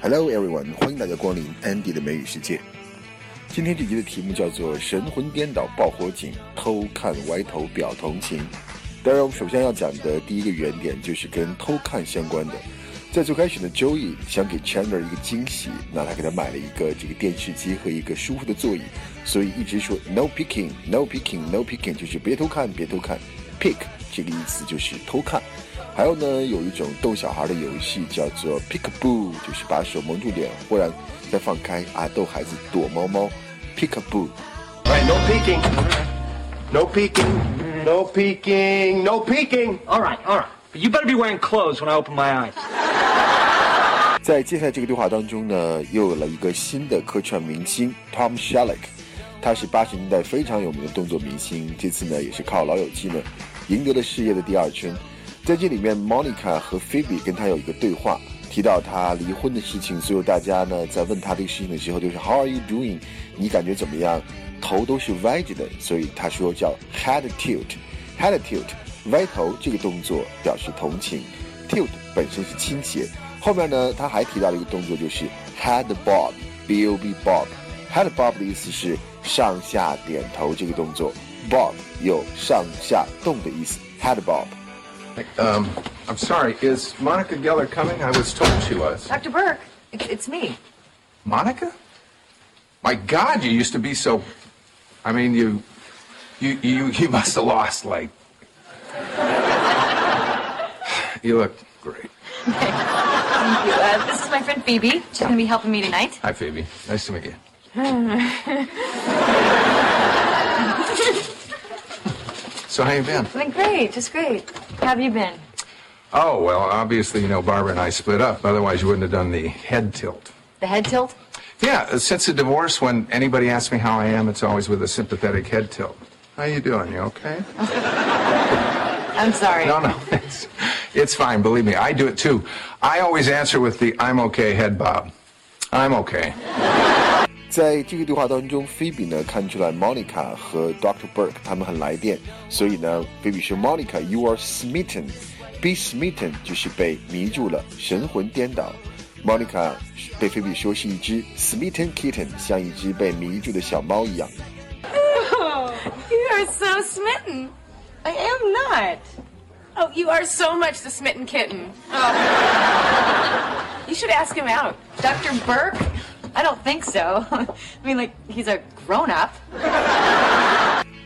Hello everyone，欢迎大家光临 Andy 的美语世界。今天这集的题目叫做“神魂颠倒爆火警，偷看歪头表同情”。当然，我们首先要讲的第一个原点就是跟偷看相关的。在最开始呢，Joey 想给 Chandler 一个惊喜，那他给他买了一个这个电视机和一个舒服的座椅，所以一直说 “No picking, no picking, no picking”，就是别偷看，别偷看。“Pick” 这个意思就是偷看。还有呢，有一种逗小孩的游戏叫做 Peekaboo，就是把手蒙住脸，忽然再放开啊，逗孩子躲猫猫。Peekaboo。All right, no peeking. No peeking. No peeking. No peeking. All right, all right. But you better be wearing clothes when I open my eyes. 在接下来这个对话当中呢，又有了一个新的客串明星 Tom Selleck，他是八十年代非常有名的动作明星，这次呢也是靠《老友记》呢赢得了事业的第二春。在这里面，Monica 和 Phoebe 跟他有一个对话，提到他离婚的事情，所有大家呢在问他这个事情的时候，就是 How are you doing？你感觉怎么样？头都是歪着的，所以他说叫 head tilt，head tilt，歪头这个动作表示同情，tilt 本身是倾斜。后面呢，他还提到了一个动作，就是 head bob，b o b bob，head bob 的意思是上下点头这个动作，bob 有上下动的意思，head bob。Um, I'm sorry. Is Monica Geller coming? I was told she was. Dr. Burke, it's, it's me. Monica? My God, you used to be so. I mean, you, you, you, you must have lost like. You look great. Thank you. Uh, this is my friend Phoebe. She's going to be helping me tonight. Hi, Phoebe. Nice to meet you. so how you been? Doing great, just great. How have you been? Oh well, obviously you know Barbara and I split up. Otherwise, you wouldn't have done the head tilt. The head tilt? Yeah, since the divorce, when anybody asks me how I am, it's always with a sympathetic head tilt. How you doing? You okay? I'm sorry. No, no, it's, it's fine. Believe me, I do it too. I always answer with the "I'm okay" head bob. I'm okay. 在这个对话当中菲比呢看出来 Monica 和 Dr. Burke 他们很来电，所以呢菲比说 Monica，you are smitten，be smitten 就是被迷住了，神魂颠倒。Monica 被菲比说是一只 smitten kitten，像一只被迷住的小猫一样。You are so smitten. I am not. Oh, you are so much the smitten kitten. Oh. you should ask him out. Dr. Burke? I don't think so. I mean, like, he's a grown up.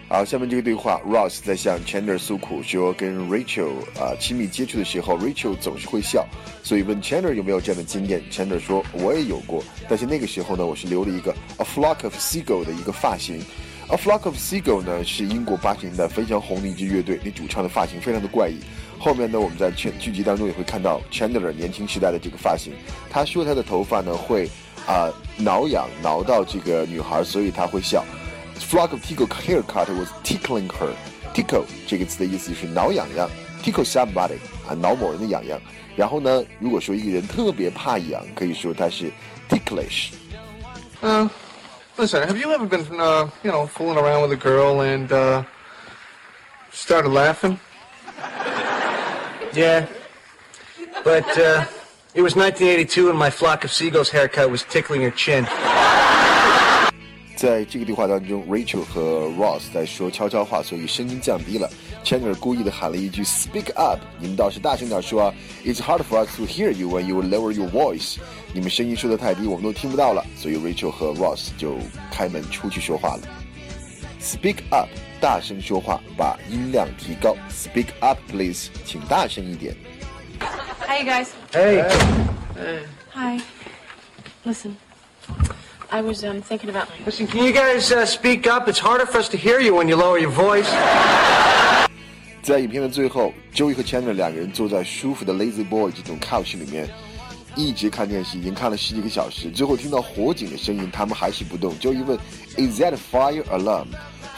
好，下面这个对话，Ross 在向 Chandler 诉苦说，跟 Rachel 啊、亲密接触的时候，Rachel 总是会笑，所以问 Chandler 有没有这样的经验。Chandler 说，我也有过，但是那个时候呢，我是留了一个 A Flock of Seagull 的一个发型。A Flock of Seagull 呢是英国八十年代非常红的一支乐队，那主唱的发型非常的怪异。后面呢，我们在剧剧集当中也会看到 Chandler 年轻时代的这个发型。他说他的头发呢会啊、挠痒，挠到这个女孩，所以他会笑。Flock of tickle haircut was tickling her. Tickle 这个词的意思是挠痒痒，tickle somebody 啊，挠某人的痒痒。然后呢，如果说一个人特别怕痒，可以说他是 ticklish。 Uh, listen, have you ever been, uh, you know, fooling around with a girl and uh, started laughing? Yeah. But uh, it was 1982 and my flock of seagulls haircut was tickling her chin. 在这个对话当中，Rachel 和 Ross 在说悄悄话，所以声音降低了。Chandler 故意的喊了一句 “Speak up”，你们倒是大声点说啊！It's hard for us to hear you when you lower your voice。你们声音说的太低，我们都听不到了。所以 Rachel 和 Ross 就开门出去说话了。Speak up，大声说话，把音量提高。Speak up, please，请大声一点。Hi, you guys. Hey. Hi. Listen, I was um, thinking about my. Listen, can you guys uh, speak up? It's harder for us to hear you when you lower your voice. 在影片的最后，Joey 和 Chandler 两个人坐在舒服的 Lazy Boy 这种 couch 里面，一直看电视，已经看了十几个小时。最后听到火警的声音，他们还是不动。Joey 问：“Is that a fire alarm？”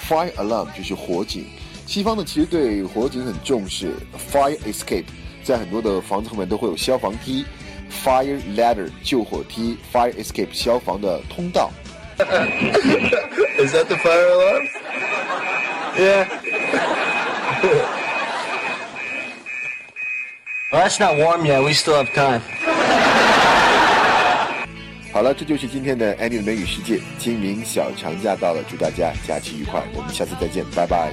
Fire alarm 就是火警。西方呢其实对火警很重视，fire escape 在很多的房子后面都会有消防梯，fire ladder 救火梯，fire escape 消防的通道。Is that the fire alarm? Yeah. well, that's not warm yet. We still have time. 好了，这就是今天的 Andy 的美语世界。清明小长假到了，祝大家假期愉快，我们下次再见，拜拜。